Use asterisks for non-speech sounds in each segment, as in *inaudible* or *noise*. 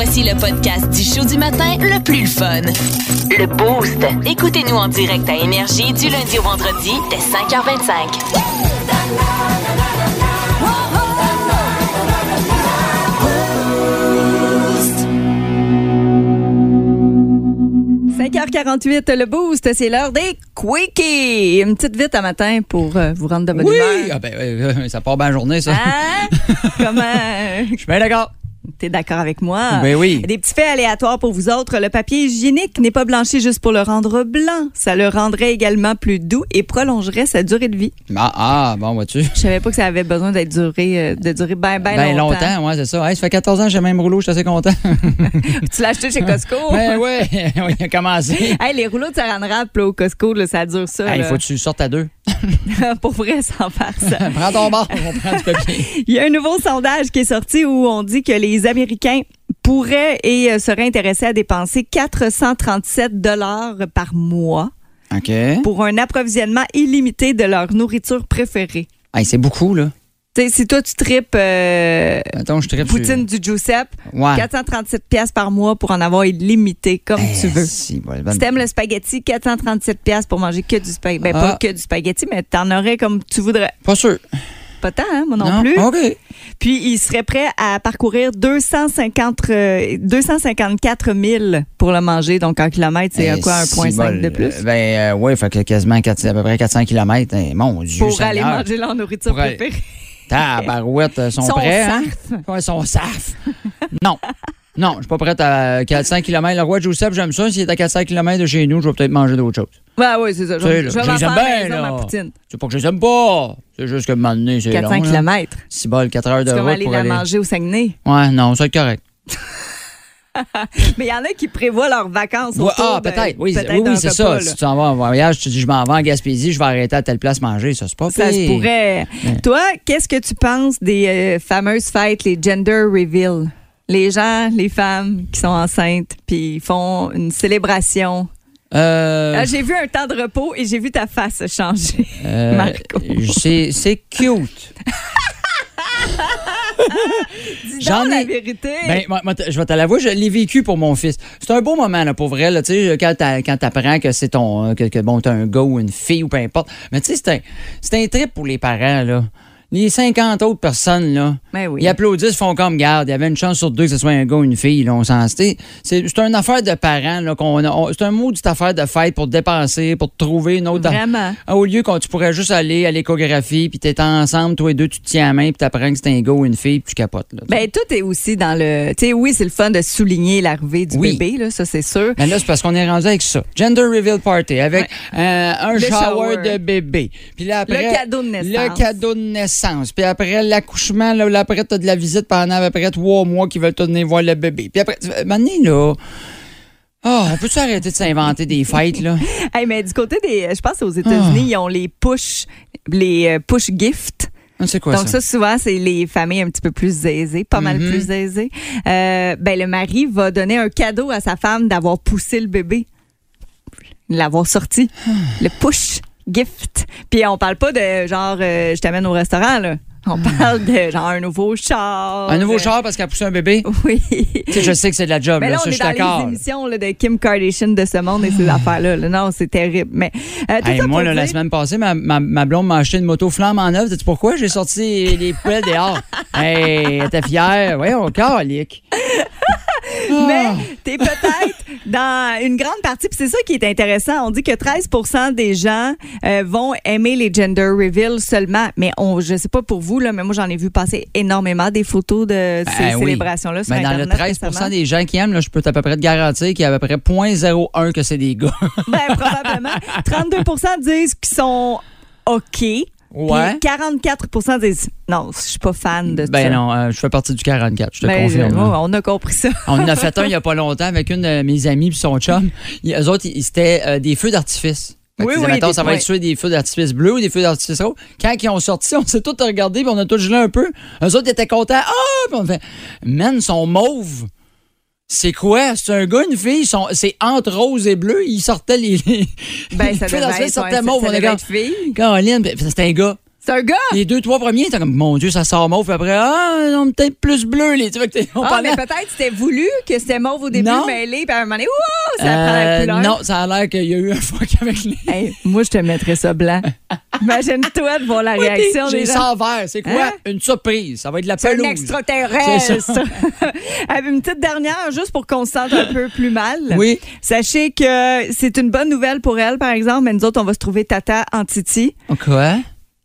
Voici le podcast du show du matin le plus fun. Le Boost. Écoutez-nous en direct à Énergie du lundi au vendredi dès 5h25. 5h48, le boost, c'est l'heure des quickies. Une petite vite à matin pour euh, vous rendre de bonne Oui, humeur. ah ben, euh, *laughs* ça part bien la journée, ça. Hein? *laughs* Comment? Je suis bien d'accord. T'es d'accord avec moi? Ben oui. Des petits faits aléatoires pour vous autres. Le papier hygiénique n'est pas blanchi juste pour le rendre blanc. Ça le rendrait également plus doux et prolongerait sa durée de vie. Ah, ah, bon, vois-tu? Je savais pas que ça avait besoin d'être duré, euh, de durer bien, bien Ben longtemps. longtemps, ouais, c'est ça. Hey, ça fait 14 ans que j'ai le même rouleau, je suis assez content. *laughs* Tu l'as acheté chez Costco? *laughs* ben *laughs* oui, il a commencé. Hey, les rouleaux de saran wrap au Costco, là, ça dure ça. Il faut que tu sortes à deux. *laughs* pour vrai, sans faire ça. *laughs* Prends ton bord, on prend du papier. Il y a un nouveau sondage qui est sorti où on dit que les Américains pourraient et euh, seraient intéressés à dépenser 437 dollars par mois pour un approvisionnement illimité de leur nourriture préférée. Hey, c'est beaucoup, là. Sais, si toi tu tripes euh, Attends, je tripe poutine du Giuseppe, Ouais. 437 pièces par mois pour en avoir illimité comme Eh, tu veux. Si, bon, bonne- Si t'aimes le spaghetti, 437 pièces pour manger que du spaghetti. Ben, pas Ah. que du spaghetti, mais t'en aurais comme tu voudrais. Pas sûr. Pas tant, hein, moi non, plus. OK. Puis, il serait prêt à parcourir 250, euh, 254 000 pour le manger. Donc, en kilomètres, c'est Eh, quoi, si, 1,5 bol. de plus? Euh, Ben, euh, ouais, fait que quasiment 4, à peu près 400 km. mon Dieu. pour aller manger leur nourriture préférée. Tabarouette, euh, sont Son prêts, hein? saf. Ouais, son saf. non. Non, je suis pas prête à 400 km. Le roi Joseph, j'aime ça. S'il est à 400 km de chez nous, je vais peut-être manger d'autres choses. Ouais, oui, c'est ça. Je, Tu je je les aime bien, là. ma poutine. C'est pas que je les aime pas. C'est juste que donné, c'est 400 long, là. km. 6 balles, 4 heures de C'est comme route aller pour la aller... manger au Saguenay. Ouais, non, ça va être correct. *laughs* *laughs* Mais il y en a qui prévoient leurs vacances Ouais, ah, peut-être. Oui, c'est ça. là. Si tu en vas en voyage, tu dis, je m'en vais en Gaspésie, je vais arrêter à telle place manger. Ça, c'est pas Ça se pourrait. Toi, qu'est-ce que tu penses des euh, fameuses fêtes, les gender reveal? Les gens, les femmes qui sont enceintes, puis ils font une célébration. Euh, Ah, j'ai vu un temps de repos et j'ai vu ta face changer. euh, *laughs* Marco. c'est cute. *laughs* J'en donc la ai- vérité. Ben, moi, moi, t- je vais te l'avouer, je l'ai vécu pour mon fils. C'est un beau moment, là, pour vrai, là, tu sais, quand t'a- quand t'apprends que c'est ton, que, que, bon, t'as un gars ou une fille ou peu importe. Mais tu sais, c'est un, c'est un trip pour les parents, là. Les 50 autres personnes, là, Ben oui. ils applaudissent, font comme garde. Il y avait une chance sur deux que ce soit un gars ou une fille, là, on s'en c'est, une affaire de parents, là, qu'on a- c'est un mot affaire de fête pour te dépenser, pour te trouver une autre. Vraiment. Ah, Au lieu qu'on tu pourrais juste aller à l'échographie, puis t'es ensemble, toi et deux, tu te tiens à la main, puis t'apprends que c'est un gars ou une fille, puis tu capotes, là. Ben, tout est aussi dans le. Tu sais, oui, c'est le fun de souligner l'arrivée du Oui. bébé, là, ça, c'est sûr. Mais là, c'est parce qu'on est rendu avec ça. Gender reveal party, avec euh, un shower. de bébé. Puis là, après, Le cadeau de naissance. Le cadeau de naissance. Puis après, l'accouchement, là, là, après, t'as de la visite pendant à peu près trois mois qui veulent te venir voir le bébé. Puis après, maintenant, là... Ah, on peut-tu arrêter de s'inventer des fêtes, là? *laughs* Hey, mais du côté des. Je pense aux États-Unis, Ah. ils ont les push, les euh, push gifts. Ah, quoi Donc ça, ça? souvent, c'est les familles un petit peu plus aisées, pas mal Mhm. plus aisées. Euh, ben, le mari va donner un cadeau à sa femme d'avoir poussé le bébé, l'avoir sorti. Le push gift. Puis on parle pas de genre, euh, je t'amène au restaurant, là. On parle de genre un nouveau char. Hmm. Un nouveau euh, char parce qu'elle a poussé un bébé? Oui. tu sais, je sais que c'est de la job, Mais là, là, ça, on je est suis dans les émissions là, de Kim Kardashian de ce monde et ces affaires-là. là. Non, c'est terrible. Mais euh, tout Hey, ça moi, là, la semaine passée, ma, ma, ma blonde m'a acheté une moto flamme en neuf. Sais-tu pourquoi? J'ai sorti les poêles dehors. *laughs* hey, elle était fière. Voyons, calique. Mais t'es peut-être dans une grande partie, puis c'est ça qui est intéressant. On dit que 13% des gens euh, vont aimer les gender reveals seulement. Mais on, je sais pas pour vous, là, mais moi, j'en ai vu passer énormément des photos de ces Ben oui. célébrations-là sur Mais dans le Internet 13 récemment. des gens qui aiment, là, je peux à peu près te garantir qu'il y a à peu près 0.01 que c'est des gars. Ben, probablement. *laughs* 32% disent qu'ils sont OK. Ouais. Puis 44 disent non, je suis pas fan de ça. Ben non, euh, je fais partie du 44, je te Ben, confirme. euh, là. on a compris ça. *laughs* On en a fait un il y a pas longtemps avec une de mes amies puis son chum. Ils- Eux autres, ils- c'était euh, des feux d'artifice. Oui, oui, des- ça va être soit des feux d'artifice bleus ou des feux d'artifice rouges. Quand ils ont sorti, on s'est tous regardés puis on a tous gelé un peu. Eux autres, étaient contents. Ah! Puis on fait, man, ils sont mauves. C'est quoi? C'est un gars, une fille? Sont- C'est entre rose et bleu. Ils sortaient les. *laughs* les- Ben, ça devait être, ouais, ça devait être fille. Caroline, c'était un gars. C'est un gars! Les deux, trois premiers, t'es comme, mon Dieu, ça sort mauve. Puis après, ah, non, peut-être plus bleu. Les, tu vois, on Ah, parlait- mais peut-être c'était voulu que c'était mauve au début, Non. mêlé, puis à un moment donné, ouh, ça prend la Euh, couleur. non, ça a l'air qu'il y a eu un fuck avec les. Hey, moi, je te mettrais ça blanc. *laughs* Imagine-toi de voir la réaction J'ai des gens. ça en vert. C'est quoi? Hein? Une surprise. Ça va être de la C'est un pelouse. extraterrestre. C'est ça. *laughs* Avec une petite dernière, juste pour qu'on se sente un peu plus mal. Oui. Sachez que c'est une bonne nouvelle pour elle, par exemple, mais nous autres, on va se trouver Tata en Titi. Quoi?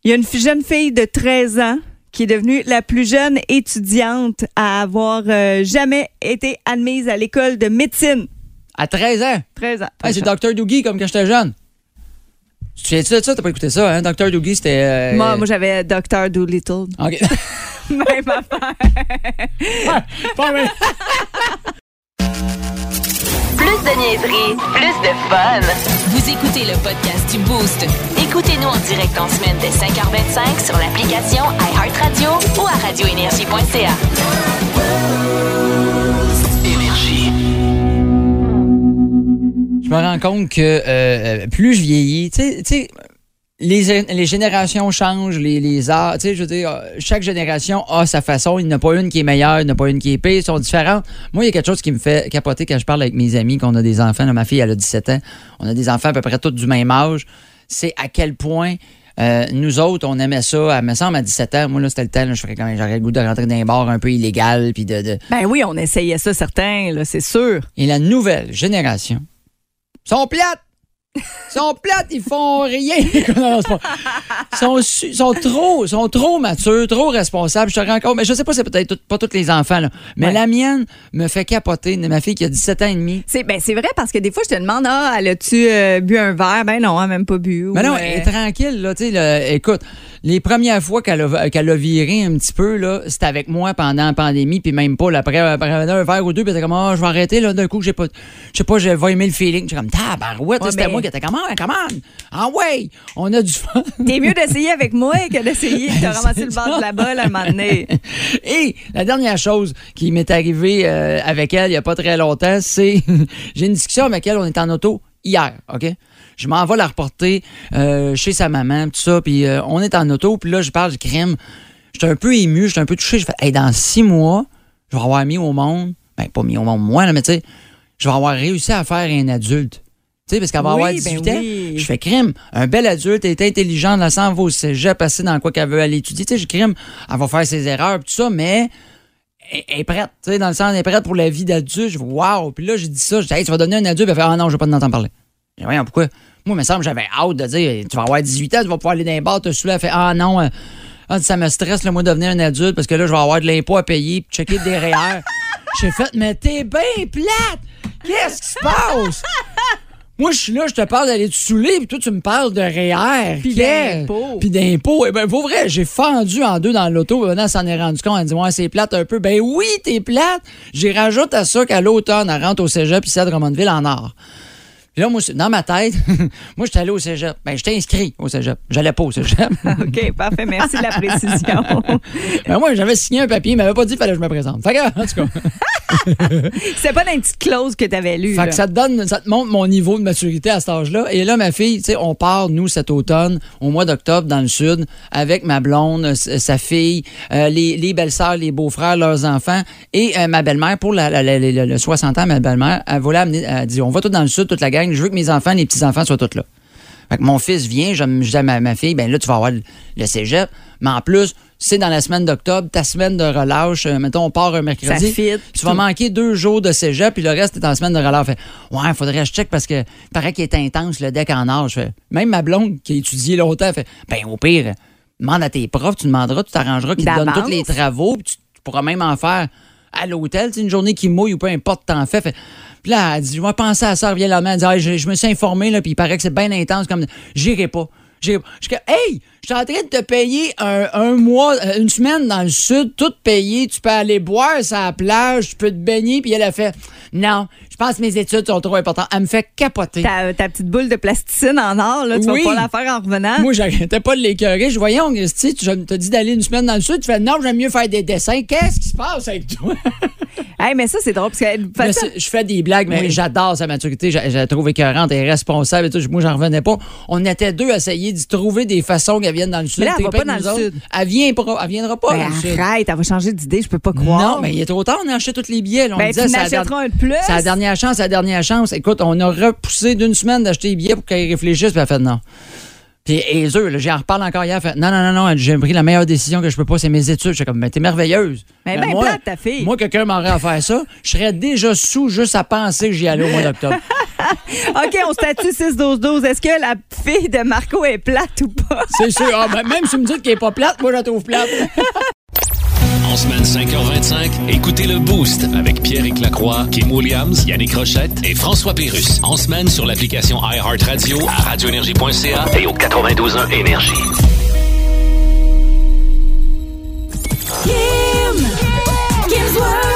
Il y a une jeune fille de 13 ans qui est devenue la plus jeune étudiante à avoir euh, jamais été admise à l'école de médecine. À 13 ans? 13 ans. Hey, c'est Dr. Doogie comme quand j'étais jeune. Tu te souviens de ça? T'as pas écouté ça, hein? Dr. Doogie, c'était. euh, Moi, moi j'avais Dr. Doolittle. OK. *laughs* Même affaire. *laughs* *laughs* Plus de niaiserie, plus de fun. Vous écoutez le podcast du Boost. Écoutez-nous en direct en semaine dès 5h25 sur l'application iHeartRadio ou à radioénergie.ca. Je me rends compte que euh, euh, plus je vieillis, tu sais- tu sais, les, les générations changent, les, les arts, tu sais, je veux dire, euh, chaque génération a sa façon. Il n'y en a pas une qui est meilleure, il n'y en a pas une qui est pire, ils sont différentes. Moi, il y a quelque chose qui me fait capoter quand je parle avec mes amis, qu'on a des enfants. Là, ma fille, elle a 17 ans. On a des enfants à peu près tous du même âge. C'est à quel point euh, nous autres, on aimait ça. Elle me semble à 17 ans. Moi, là, c'était le temps. là, je ferais quand même, j'aurais le goût de rentrer dans un bar un peu illégal. Puis de, de- Ben oui, on essayait ça, certains, c'est sûr. Et la nouvelle génération sont plates. Sont plates, ils font rien. *laughs* Non, c'est pas- sont, sont trop, sont trop matures, trop responsables. Je te rends compte, mais je sais pas, c'est peut-être pas tous les enfants, là. mais Ouais. la mienne me fait capoter. Ma fille qui a 17 ans et demi. C'est ben, vrai parce que des fois, je te demande, ah, elle a-tu euh, bu un verre? Ben non, elle n'a même pas bu. Mais Ou, non, euh, elle est tranquille, là, tu sais, là, écoute, les premières fois qu'elle a, a viré un petit peu, là, c'était avec moi pendant la pandémie, puis même pas, là, après, après un verre ou deux, puis elle était comme, ah, je vais arrêter, là, d'un coup, j'ai pas, je sais pas, j'ai pas aimé le feeling. J'étais comme, tabarouette, Ouais, c'était mais- moi qui était comme, ah, comment? Ah, ouais, on a du fun. T'es mieux d'essayer avec moi que d'essayer de *laughs* ramasser le bord de la balle à un moment donné. *laughs* Et la dernière chose qui m'est arrivée euh, avec elle il n'y a pas très longtemps, c'est *laughs* j'ai une discussion avec elle, on est en auto hier, OK? Je m'en vais la reporter euh, chez sa maman, tout ça, puis euh, on est en auto, puis là, je parle du crime. J'étais un peu ému, j'étais un peu touché. Je fais, hey, dans six mois, je vais avoir mis au monde, ben pas mis au monde moi, là, mais tu sais, je vais avoir réussi à faire un adulte. Tu sais, parce qu'elle va Oui, avoir ben 18 ans. oui. Je fais crime. Un bel adulte, est intelligente, la s'en va au cégep, passer dans quoi qu'elle veut aller étudier. Tu sais, je crime, elle va faire ses erreurs, tout ça, mais elle est prête, tu sais, dans le sens, elle est prête pour la vie d'adulte. Je wow. Puis là, j'ai dit ça, je dis, hey, tu vas donner un adulte, elle fait, ah non, je veux pas t'entendre parler. Je voyons, pourquoi? Moi, il me semble que j'avais hâte de dire, tu vas avoir 18 ans, tu vas pouvoir aller dans les bars, te saouler. Elle fait, ah non, euh, ah, ça me stresse, le moi, de devenir un adulte, parce que là, je vais avoir de l'impôt à payer, puis checker des REER. *laughs* J'ai fait, mais t'es bien plate! Qu'est-ce qui se passe? Moi, je suis là, je te parle d'aller te saouler, puis toi, tu me parles de REER. Puis Qu'est- d'impôts. Puis d'impôts. Eh ben, pour vrai, j'ai fendu en deux dans l'auto. Maintenant, s'en est rendu compte. Elle dit, ouais, c'est plate un peu. Ben oui, t'es plate. J'y rajoute à ça qu'à l'automne, elle rentre au cégep ici à Drummondville en or. Puis là, moi, dans ma tête, *laughs* moi, j'étais allé au cégep. Ben, j'étais inscrit au cégep. J'allais pas au cégep. *laughs* OK, parfait. Merci de la précision. *laughs* ben, moi, j'avais signé un papier, il m'avait pas dit qu'il fallait que je me présente. Fait que, en tout cas. C'est pas dans une petite clause que tu avais lue. Fait que ça te donne, ça te montre mon niveau de maturité à cet âge-là. Et là, ma fille, tu sais, on part, nous, cet automne, au mois d'octobre, dans le sud, avec ma blonde, sa fille, euh, les, les belles-sœurs, les beaux-frères, leurs enfants, et euh, ma belle-mère, pour la, la- la- la- le 60 ans, ma belle-mère, elle voulait amener, elle dit, on va tous dans le sud, toute la gang, je veux que mes enfants, les petits-enfants soient tous là. Fait que mon fils vient, je, dis à ma, ma fille, ben là, tu vas avoir le, cégep, mais en plus, c'est dans la semaine d'octobre, ta semaine de relâche, euh, mettons, on part un mercredi. Ça fit, tu vas tout. manquer deux jours de cégep, puis le reste est en semaine de relâche. Fait, ouais, il faudrait que je check parce que il paraît qu'il est intense, le deck en âge. Fait, même ma blonde, qui a étudié longtemps, fait, ben au pire, demande à tes profs, tu demanderas, tu t'arrangeras qu'ils te donnent tous les travaux, puis tu, tu pourras même en faire à l'hôtel, sais, une journée qui mouille ou peu importe, t'en fais. fait puis là, elle dit, je vais penser à ça, elle revient la main, elle Ah, je, me suis informé, là, puis il paraît que c'est bien intense, comme, j'irai pas. J'irai pas. Je comme, hey, je suis en train de te payer un, un mois, euh, une semaine dans le sud, tout payé, tu peux aller boire sur la plage, tu peux te baigner, puis elle a fait, non, je pense que mes études sont trop importantes. Elle me fait capoter. Ta, ta petite boule de plasticine en or, là, tu Oui. vas pas la faire en revenant. Moi, j'arrêtais pas de l'écœurer. Je voyais, on, tu sais, tu t'as dit d'aller une semaine dans le sud. Tu fais, non, j'aime mieux faire des dessins. Qu'est-ce qui se passe avec toi? *laughs* Hey, mais ça, c'est drôle parce que je fais des blagues, mais Oui. j'adore sa maturité. Je, je la trouve écœurante et responsable. Et tout. Moi, j'en revenais pas. On était deux à essayer d'y trouver des façons. Qu'elle vienne dans le sud. Mais là, elle va pas dans le sud. Elle, vient elle viendra pas Ben, dans arrête, elle va changer d'idée, je peux pas croire. Non, mais il est trop tard, on a acheté tous les billets. là. On Ben, disait, c'est la plus. C'est la dernière chance, c'est la dernière chance. Écoute, on a repoussé d'une semaine d'acheter les billets pour qu'elle réfléchisse, puis elle a fait non. Puis et eux, j'en reparle encore hier, elle fait non, non, non, non, j'ai pris la meilleure décision que je peux pas, c'est mes études. J'étais comme, mais t'es merveilleuse. Mais Ben, ben moi, plate, ta fille. Moi, quelqu'un m'aurait à faire ça, je serais déjà sous juste à penser que j'y allais au mois d'octobre. *laughs* OK, on statue 6-12-12. Est-ce que la fille de Marco est plate ou pas? c'est sûr. Ah, ben, même si vous me dites qu'elle est pas plate, moi, je la trouve plate. En semaine 5h25, écoutez le Boost avec pierre Lacroix, Kim Williams, Yannick Rochette et François Pérus. En semaine sur l'application iHeartRadio à radioénergie.ca et au 92.1 Énergie. Kim! Kim's World!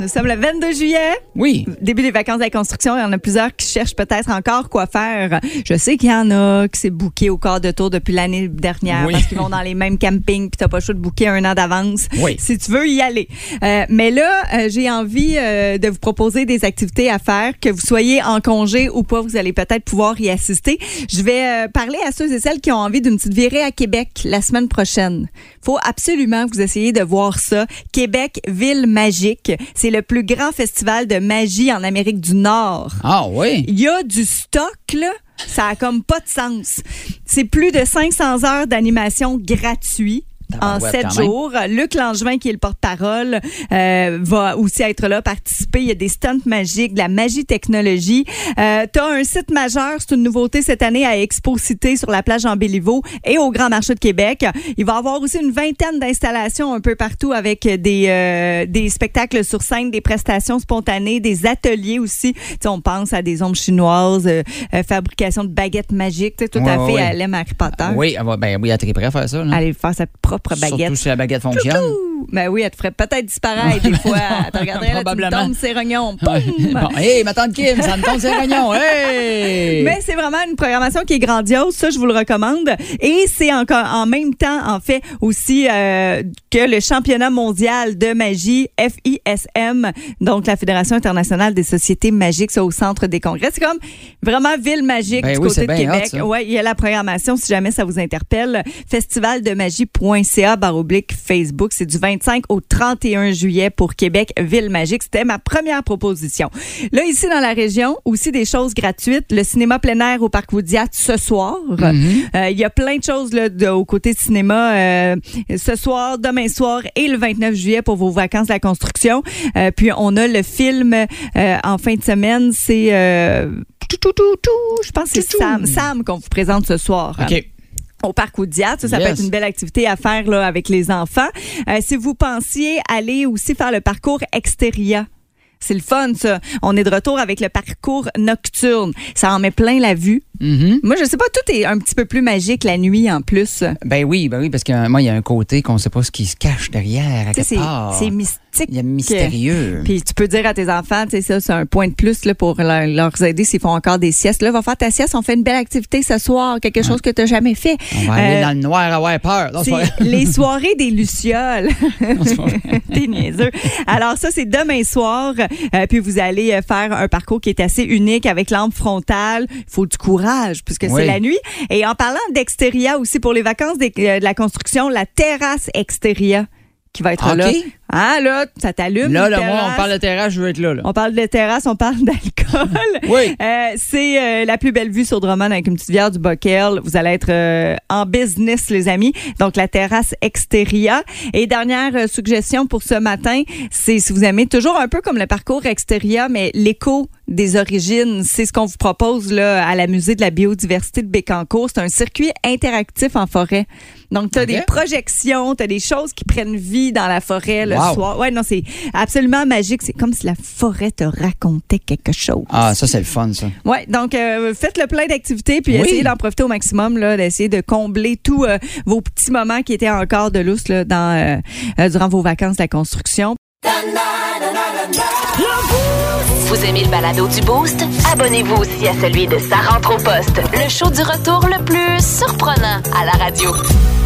Nous sommes le 22 juillet. Oui. Début des vacances de la construction, il y en a plusieurs qui cherchent peut-être encore quoi faire. Je sais qu'il y en a qui s'est booké au quart de tour depuis l'année dernière Oui. parce qu'ils vont dans les mêmes campings puis t'as pas le choix de booker un an d'avance Oui. si tu veux y aller. Euh, mais là, euh, j'ai envie euh, de vous proposer des activités à faire, que vous soyez en congé ou pas, vous allez peut-être pouvoir y assister. Je vais parler à ceux et celles qui ont envie d'une petite virée à Québec la semaine prochaine. faut absolument que vous essayiez de voir ça. Québec, ville magique. C'est le plus grand festival de magie en Amérique du Nord. Ah, oui? Il y a du stock, là. Ça a comme pas de sens. C'est plus de 500 heures d'animation gratuit. En sept jours. Luc Langevin, qui est le porte-parole, euh, va aussi être là, participer. Il y a des stunts magiques, de la magie technologie. Euh, tu as un site majeur, c'est une nouveauté cette année à Expo Cité sur la plage en Béliveau et au Grand Marché de Québec. Il va y avoir aussi une vingtaine d'installations un peu partout avec des, euh, des spectacles sur scène, des prestations spontanées, des ateliers aussi. Tu sais, on pense à des ombres chinoises, euh, euh, fabrication de baguettes magiques. Tout Ouais, à fait, ouais. elle aime Harry Potter. Oui, ben, oui, elle est très prête à faire ça. là. Faire sa propre baguette. Surtout si la baguette fonctionne. Ouh, Ben oui, elle te ferait peut-être disparaître des fois. *laughs* Elle te regarderait, là, tu me tombes ses rognons. *laughs* Bon, hey, ma tante Kim, ça me tombe ses rognons. Hey! Mais c'est vraiment une programmation qui est grandiose, ça je vous le recommande. Et c'est encore en même temps, en fait, aussi euh, que le championnat mondial de magie FISM, donc la Fédération internationale des sociétés magiques, ça au centre des congrès. C'est comme vraiment ville magique Ben du oui, côté de hot, Québec. ça. ouais, il y a la programmation si jamais ça vous interpelle. Festivaldemagie.ca baroblique Facebook. C'est du 25 au 31 juillet pour Québec Ville Magique. C'était ma première proposition. Là, ici dans la région, aussi des choses gratuites. Le cinéma plein air au Parc Woudiat ce soir. Euh, Il y a plein de choses là, de, au côté cinéma euh, ce soir, demain soir et le 29 juillet pour vos vacances de la construction. Euh, puis on a le film euh, en fin de semaine. C'est euh, tout, tout, tout, tout. Je pense que c'est Sam, Sam qu'on vous présente ce soir OK. Au parc Oudiat. Ça, ça peut être une belle activité à faire là, avec les enfants. Euh, si vous pensiez aller aussi faire le parcours Exteria, c'est le fun, ça. On est de retour avec le parcours nocturne. Ça en met plein la vue. Mhm. Moi, je sais pas, tout est un petit peu plus magique la nuit en plus. Ben oui, ben oui, parce que moi, il y a un côté qu'on ne sait pas ce qui se cache derrière, c'est mystique. Il y a mystérieux. Puis tu peux dire à tes enfants, tu sais, ça, c'est un point de plus là, pour leur, leur aider s'ils font encore des siestes. Là, va faire ta sieste, on fait une belle activité ce soir, quelque chose que tu n'as jamais fait. On va aller Euh, dans le noir avoir peur. Non, les soirées des Lucioles. *laughs* *laughs* T'es niaiseux. Alors ça, c'est demain soir. Euh, puis vous allez euh, faire un parcours qui est assez unique avec lampe frontale. Il faut du courage puisque Oui. c'est la nuit. Et en parlant d'Exteria aussi, pour les vacances des- euh, de la construction, la terrasse Exteria qui va être OK. là. Ah là, ça t'allume. Là, là, moi, on parle de terrasse, je veux être là. là. On parle de terrasse, on parle d'alcool. *laughs* Oui. Euh, c'est euh, la plus belle vue sur Drummond avec une petite bière du Bockel. Vous allez être euh, en business, les amis. Donc, la terrasse Exteria. Et dernière euh, suggestion pour ce matin, c'est si vous aimez toujours un peu comme le parcours Exteria, mais l'écho des origines, c'est ce qu'on vous propose là à la Musée de la biodiversité de Bécancourt. C'est un circuit interactif en forêt. Donc, tu as des projections, tu as des choses qui prennent vie dans la forêt le Wow. soir. Ouais, non, c'est absolument magique. C'est comme si la forêt te racontait quelque chose. Ah, ça, c'est le fun, ça. Ouais, donc euh, faites le plein d'activités puis Oui. essayez d'en profiter au maximum là, d'essayer de combler tous euh, vos petits moments qui étaient encore de lousse là, dans euh, euh, durant vos vacances de la construction. Vous aimez le balado du Boost? Abonnez-vous aussi à celui de Sa rentre au poste, le show du retour le plus surprenant à la radio.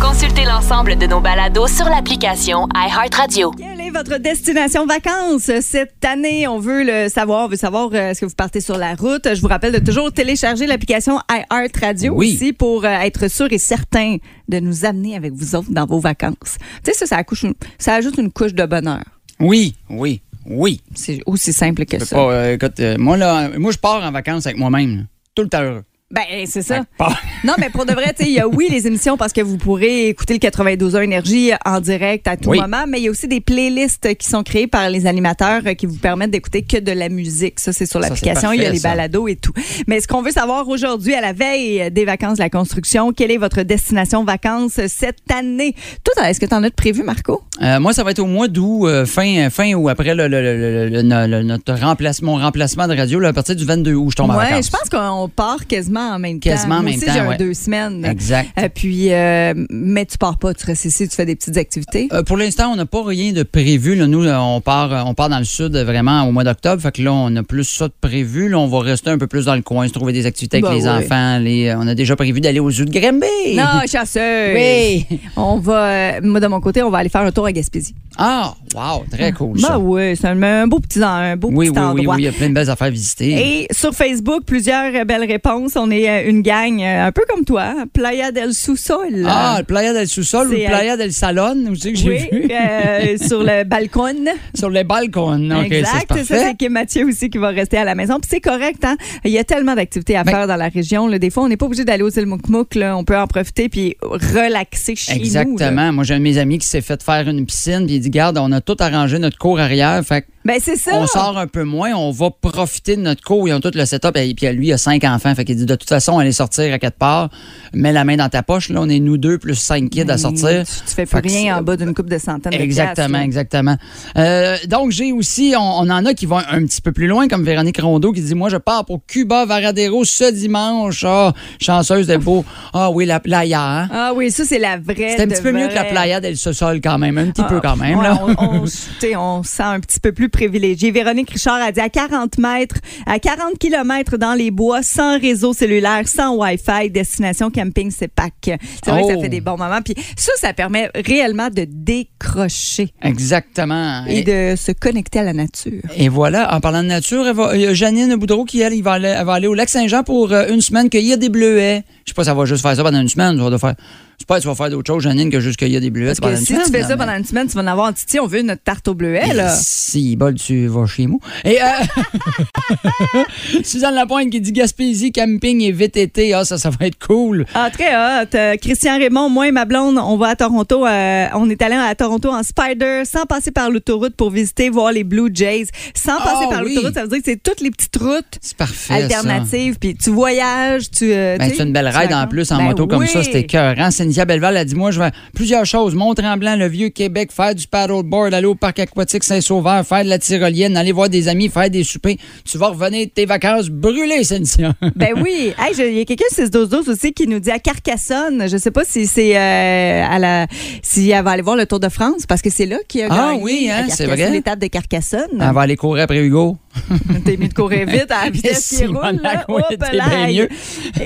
Consultez l'ensemble de nos balados sur l'application iHeartRadio. Les votre destination vacances cette année? On veut le savoir. On veut savoir euh, est-ce que vous partez sur la route? Je vous rappelle de toujours télécharger l'application iHeart Radio Oui. aussi pour euh, être sûr et certain de nous amener avec vous autres dans vos vacances. Tu sais, ça, ça, accouche ça ajoute une couche de bonheur. Oui, oui, oui. C'est aussi simple que ça. pas, euh, écoute, euh, moi, là, moi, je pars en vacances avec moi-même. Tout le temps heureux. Ben, c'est ça. Pas- *laughs* Non, mais pour de vrai, il y a oui les émissions parce que vous pourrez écouter le 92 énergie en direct à tout Oui. moment, mais il y a aussi des playlists qui sont créées par les animateurs euh, qui vous permettent d'écouter que de la musique. Ça, c'est sur l'application. Il y a les ça. balados et tout. Mais ce qu'on veut savoir aujourd'hui, à la veille des vacances de la construction, quelle est votre destination vacances cette année? Toi, est-ce que tu en as de prévu, Marco? Euh, moi, ça va être au mois d'août, euh, fin, fin ou après le, le- le- le- notre remplacement, mon remplacement de radio, là, à partir du 22 août, je tombe en Ouais, vacances. je pense qu'on part quasiment en même Quasiment temps. en Moi même aussi, temps, j'ai ouais. deux semaines. Exact. Euh, puis, euh, mais tu pars pas, tu restes ici, tu fais des petites activités. Euh, pour l'instant, on n'a pas rien de prévu. là. Nous, là, on part, on part dans le sud vraiment au mois d'octobre. Fait que là, on a plus ça de prévu. Là, on va rester un peu plus dans le coin, se trouver des activités avec Ben les oui. enfants. Les, on a déjà prévu d'aller au zoo de Granby. *laughs* Non, chasseuse. Oui. On va, moi de mon côté, on va aller faire un tour à Gaspésie. Ah, wow, très cool ça. Bah oui, c'est un, un beau petit, un beau oui, petit oui, oui, endroit. oui, il y a plein de belles affaires à visiter. Et sur Facebook, plusieurs belles réponses. On est euh, une gang euh, un peu comme toi, Playa del Sous-Sol. Ah, le Playa del Sous-Sol ou le euh, Playa del Salon aussi que j'ai oui, vu? euh, *laughs* sur le balcon. Sur les balcons. OK, exact. ça, c'est Ça, Kim Mathieu aussi qui va rester à la maison. Puis c'est correct, hein? Il y a tellement d'activités à Ben- faire dans la région. là. Des fois, on n'est pas obligé d'aller au îles Moukmouk. là. On peut en profiter puis relaxer chez nous. là. Exactement. Moi, j'ai un de mes amis qui s'est fait faire une piscine, puis il dit Garde, on a tout arrangé notre cour arrière. Fait que Ben, c'est ça. on sort un peu moins, on va profiter de notre cour. Ils ont tout le setup. Et puis lui, il a cinq enfants. Fait qu'il dit De toute façon, allez sortir à quatre parts, mets la main dans ta poche. Là, on est nous deux plus cinq kids à sortir. Tu, tu fais plus Fait rien en bas d'une coupe de centaines de Exactement, exactement. Euh, donc, j'ai aussi, on, on en a qui vont un petit peu plus loin, comme Véronique Rondeau qui dit Moi, je pars pour Cuba Varadero ce dimanche. Ah, chanceuse de beau. Ah oui, la playa. hein? Ah oui, ça, c'est la vraie. C'est un petit peu mieux que la playa del Sosol quand même, un petit Ah, peu quand même. ouais, là. on, on, on sent un petit peu plus Véronique Richard a dit à 40 mètres, à 40 kilomètres dans les bois, sans réseau cellulaire, sans Wi-Fi, destination camping CEPAC. C'est vrai que ça Oh. fait des bons moments. Puis ça, ça permet réellement de décrocher Exactement. et de se connecter à la nature. Et voilà, en parlant de nature, il y a Janine Boudreau qui, elle, il va aller, elle va aller au lac Saint-Jean pour euh, une semaine cueillir des bleuets. Je sais pas ça va juste faire ça pendant une semaine. Ça va faire, je sais pas si tu vas faire d'autres choses, Janine, que juste cueillir des bleuets Parce que si semaine. tu fais ça pendant une semaine, tu vas en avoir un titi. On veut notre tarte au bleuet, là. Si, bol, tu vas chez moi. Et euh, *laughs* Suzanne Lapointe qui dit Gaspésie, camping et VTT. Ah, ça, ça va être cool. Ah, très hot. Euh, Christian Raymond, moi et ma blonde, on va à Toronto. euh, on est allé à Toronto en Spider sans passer par l'autoroute pour visiter, voir les Blue Jays. Sans Ah, passer par oui. l'autoroute, ça veut dire que c'est toutes les petites routes C'est parfait. alternatives. Puis tu voyages, tu. euh, Ben, c'est une belle ride en plus en Ben moto comme ça, c'était écœurant. Cynthia Belleval a dit Moi, je vais plusieurs choses. Mont-Tremblant, le vieux Québec, faire du paddleboard, aller au parc aquatique Saint-Sauveur, faire de la tyrolienne, aller voir des amis, faire des soupers. Tu vas revenir de tes vacances brûlées, Cynthia. *laughs* Ben oui. Hey, Il y a quelqu'un 612 aussi qui nous dit à Carcassonne. Je sais pas si c'est euh, à la si elle va aller voir le Tour de France parce que c'est là qu'il a Ah gagné oui, hein, c'est vrai. l'étape de Carcassonne. Elle va aller courir après Hugo. *laughs* T'es mis de courir vite à la *laughs* vitesse qui roule. là. Hop là. mieux.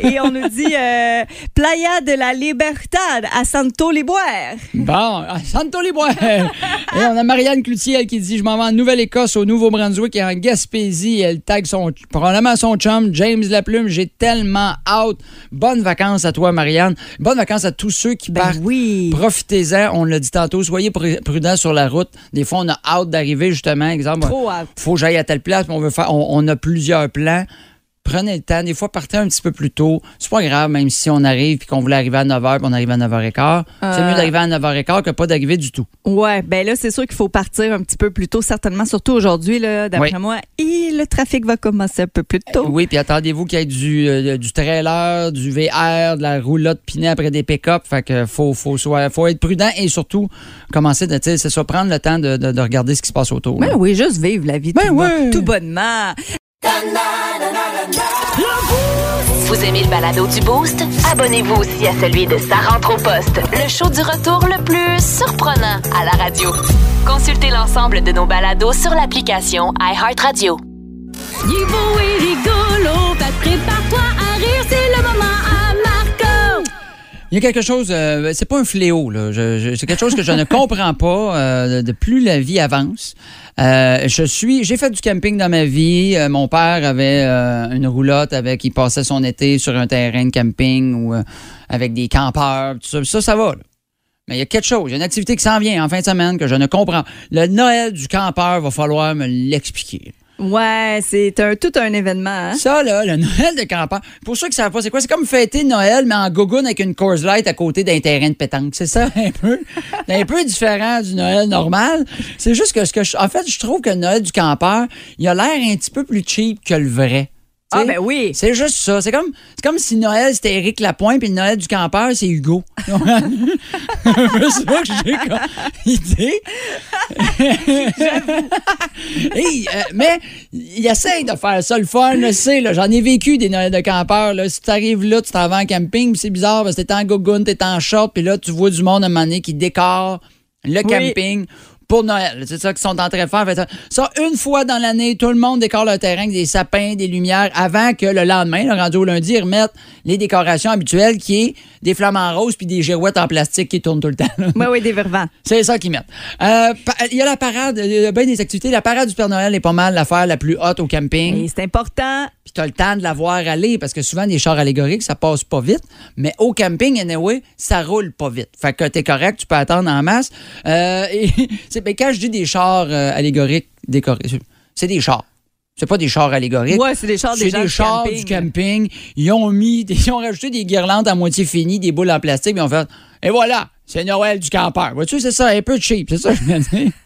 Et on nous dit euh, Playa de la Libertad à Santo Liboire. Bon, à Santo Liboire. *laughs* et on a Marianne Cloutier elle, qui dit Je m'en vais en Nouvelle-Écosse, au Nouveau-Brunswick et en Gaspésie. Elle tag son, probablement son chum, James Laplume. J'ai tellement hâte. Bonnes vacances à toi, Marianne. Bonnes vacances à tous ceux qui Ben partent. oui. Profitez-en, on l'a dit tantôt, soyez pr- prudents sur la route. Des fois, on a hâte d'arriver, justement. Exemple, Trop hâte. faut que j'aille à telle place, on veut faire, on, on a plusieurs plans. Prenez le temps. Des fois, partez un petit peu plus tôt. C'est pas grave, même si on arrive et qu'on voulait arriver à 9h puis on arrive à 9h15. C'est Euh. mieux d'arriver à 9h15 que pas d'arriver du tout. Ouais, ben là, c'est sûr qu'il faut partir un petit peu plus tôt, certainement, surtout aujourd'hui, d'après Oui. moi. Et le trafic va commencer un peu plus tôt. Oui, puis attendez-vous qu'il y ait du, euh, du trailer, du VR, de la roulotte pinée après des pick-up. Fait que faut, faut, soit- faut être prudent et surtout commencer de, c'est ça, prendre le temps de, de- de regarder ce qui se passe autour. Ben oui, juste vivre la vie Ben tout, bon- ouais. tout bonnement. Vous aimez le balado du Boost? Abonnez-vous aussi à celui de Sa rentre au poste, le show du retour le plus surprenant à la radio. Consultez l'ensemble de nos balados sur l'application iHeartRadio. Il y a quelque chose, euh, c'est pas un fléau, là. Je- je- c'est quelque chose que je ne *laughs* comprends pas euh, de plus la vie avance. Euh, je suis, j'ai fait du camping dans ma vie. Euh, mon père avait euh, une roulotte avec, il passait son été sur un terrain de camping ou euh, avec des campeurs, tout ça. Ça, ça va. là. Mais il y a quelque chose, il y a une activité qui s'en vient en fin de semaine que je ne comprends. Le Noël du campeur va falloir me l'expliquer. Ouais, c'est un, tout un événement. Hein? Ça, là, le Noël de campagne. Pour ceux qui savent pas, c'est quoi? C'est comme fêter Noël, mais en gogoune avec une Coors Light à côté d'un terrain de pétanque. C'est ça, un peu. Un peu différent du Noël normal. C'est juste que ce que je, en fait, je trouve que le Noël du campeur, il a l'air un petit peu plus cheap que le vrai. Ah, ben oui. C'est juste ça. C'est comme, c'est comme si Noël, c'était Éric Lapointe, puis le Noël du campeur, c'est Hugo. *laughs* c'est ça que j'ai comme idée. Hey, euh, mais il essaye de faire ça le fun, c'est, là. J'en ai vécu des Noëls de campeur. Là. Si tu arrives là, tu t'en vas en camping, c'est bizarre parce que t'es en gogoune, t'es en short, puis là, tu vois du monde à un moment donné qui décore le camping. Pour Noël, c'est ça qu'ils sont en train de faire. Ça, une fois dans l'année, tout le monde décore le terrain avec des sapins, des lumières, avant que le lendemain, le rendu au lundi, ils remettent les décorations habituelles qui est des flamants roses puis des girouettes en plastique qui tournent tout le temps. Oui, oui, des vervants. C'est ça qu'ils mettent. Euh, Il y a la parade, il y a bien des activités. La parade du Père Noël est pas mal l'affaire la plus haute au camping. C'est important. Puis tu as le temps de la voir aller parce que souvent, des chars allégoriques, ça passe pas vite. Mais au camping, anyway, ça roule pas vite. Fait que t'es correct, tu peux attendre en masse. Euh, et *laughs* c'est- ben, quand je dis des chars euh, allégoriques décorés, c'est- c'est des chars. C'est pas des chars allégoriques. Ouais, c'est des chars des C'est gens des du chars camping. du camping. Ils ont mis, des- ils ont rajouté des guirlandes à moitié finies, des boules en plastique, puis ils ont fait, et voilà, c'est Noël du campeur. Vois-tu, c'est ça, un peu cheap, c'est ça que je veux dire. *laughs*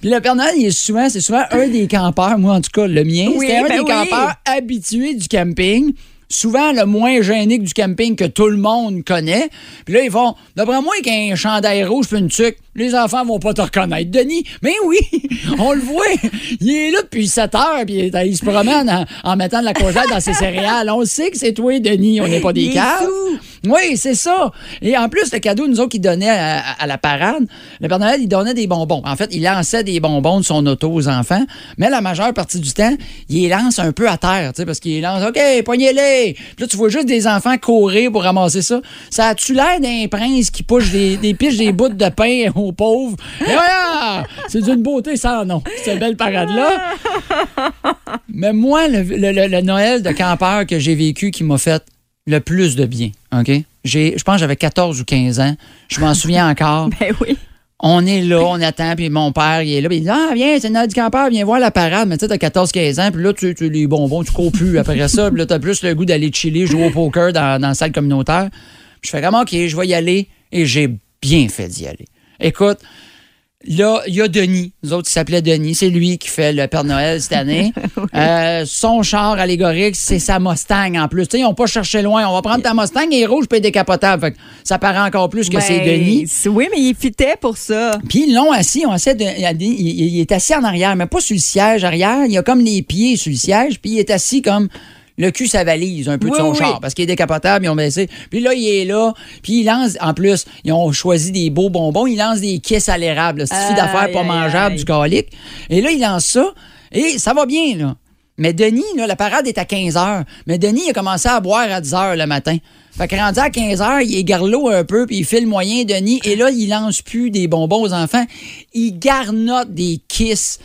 Puis le Père Noël, il est souvent, c'est souvent un des campeurs, moi en tout cas, le mien, Oui, c'était un ben des oui. campeurs habitués du camping. Souvent le moins gêné que du camping que tout le monde connaît. Puis là, ils vont, d'après moi, avec un chandail rouge puis une tuque, les enfants vont pas te reconnaître. Denis, mais oui, *laughs* on le voit. Il est là depuis 7 heures, puis il, se promène en, en mettant de la courgette dans ses céréales. On sait que c'est toi, Denis, on n'est pas des caves. Oui, c'est ça. Et en plus, le cadeau, nous autres, qu'il donnait à, la parade, le Père Noël, il donnait des bonbons. En fait, il lançait des bonbons de son auto aux enfants, mais la majeure partie du temps, il les lance un peu à terre, tu sais, parce qu'il lance, OK, poignez-les. Puis là, tu vois juste des enfants courir pour ramasser ça. Ça a-tu l'air d'un prince qui push des, des des bouts de pain *laughs* aux pauvres? Et voilà! C'est d'une beauté sans nom, cette belle parade-là. Mais moi, le Noël de campeur que j'ai vécu qui m'a fait le plus de bien, OK? J'ai, je pense que j'avais 14 ou 15 ans. Je m'en souviens encore. *laughs* Ben oui. On est là, on attend, puis mon père, il est là, puis il dit Ah, viens, c'est du campeur, viens voir la parade. Mais tu sais, t'as 14-15 ans, puis là, tu, tu les bonbons, tu cours plus après ça, puis là, t'as plus le goût d'aller chiller, jouer au poker dans, dans la salle communautaire. Puis je fais comme OK, je vais y aller, et j'ai bien fait d'y aller. Écoute, Là, il y a Denis. Nous autres, il s'appelait Denis. C'est lui qui fait le Père Noël cette année. *laughs* Euh, son char allégorique, c'est sa Mustang en plus. Tu sais, ils n'ont pas cherché loin. On va prendre ta Mustang et rouge puis décapotable. Fait que ça paraît encore plus que c'est Ben, Denis. Oui, mais il fitait pour ça. Puis ils l'ont assis, on essaie de, il, il- il est assis en arrière, mais pas sur le siège arrière. Il a comme les pieds sur le siège, puis il est assis comme le cul sa valise un peu de son oui. char parce qu'il est décapotable, ils ont baissé. Puis là, il est là, puis il lance, en plus, ils ont choisi des beaux bonbons, il lance des kisses à l'érable, cette fille d'affaires pas aïe, mangeable aïe. du calique? Et là, il lance ça, et ça va bien, là. Mais Denis, là, la parade est à 15 h. Mais Denis, il a commencé à boire à 10 h le matin. Fait que rendu à 15 h, il est garlot un peu, puis il fait le moyen, Denis. Et là, il lance plus des bonbons aux enfants. Il garnotte des kisses.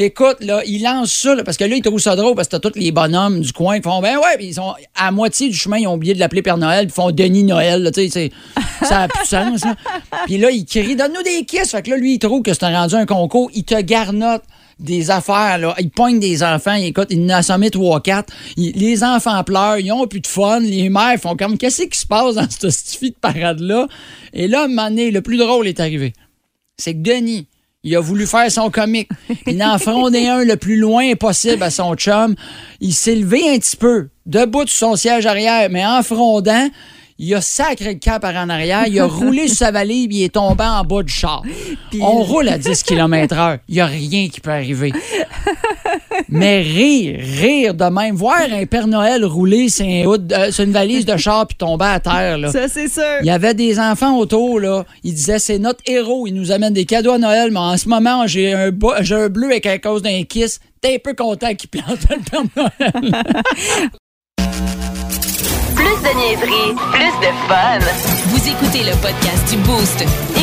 Écoute, là, il lance ça, là, parce que là, il trouve ça drôle, parce que t'as tous les bonhommes du coin qui font, ben ouais, puis ils sont à moitié du chemin, ils ont oublié de l'appeler Père Noël, puis ils font Denis Noël, là, tu sais, ça a plus de sens, là. *laughs* Puis là, il crie, donne-nous des kisses. Fait que là, lui, il trouve que c'est rendu un concours, il te garnotte des affaires, là. Il pogne des enfants, il, écoute, il en a assommé 3-4. Il- Les enfants pleurent, ils ont plus de fun. Les mères font comme, qu'est-ce qui se passe dans cette stifi de parade-là? Et là, à un moment donné, le plus drôle est arrivé. C'est que Denis, il a voulu faire son comique. Il en frondait un le plus loin possible à son chum. Il s'est levé un petit peu, debout sur son siège arrière, mais en frondant, il a sacré le cap par en arrière, il a *laughs* roulé sur sa valise, puis il est tombé en bas du char. On roule à 10 km heure. Il n'y a rien qui peut arriver. Mais rire, rire de même, voir un Père Noël rouler sur, un hood- euh, sur une valise de char puis tomber à terre, là. Ça, c'est sûr. Il y avait des enfants autour, là. Il disait, c'est notre héros. Il nous amène des cadeaux à Noël, mais en ce moment, j'ai un, bo- j'ai un bleu avec à cause d'un kiss. T'es un peu content qu'il plante le Père Noël. Plus Plus de niaiserie, plus de fun. Vous écoutez le podcast du Boost.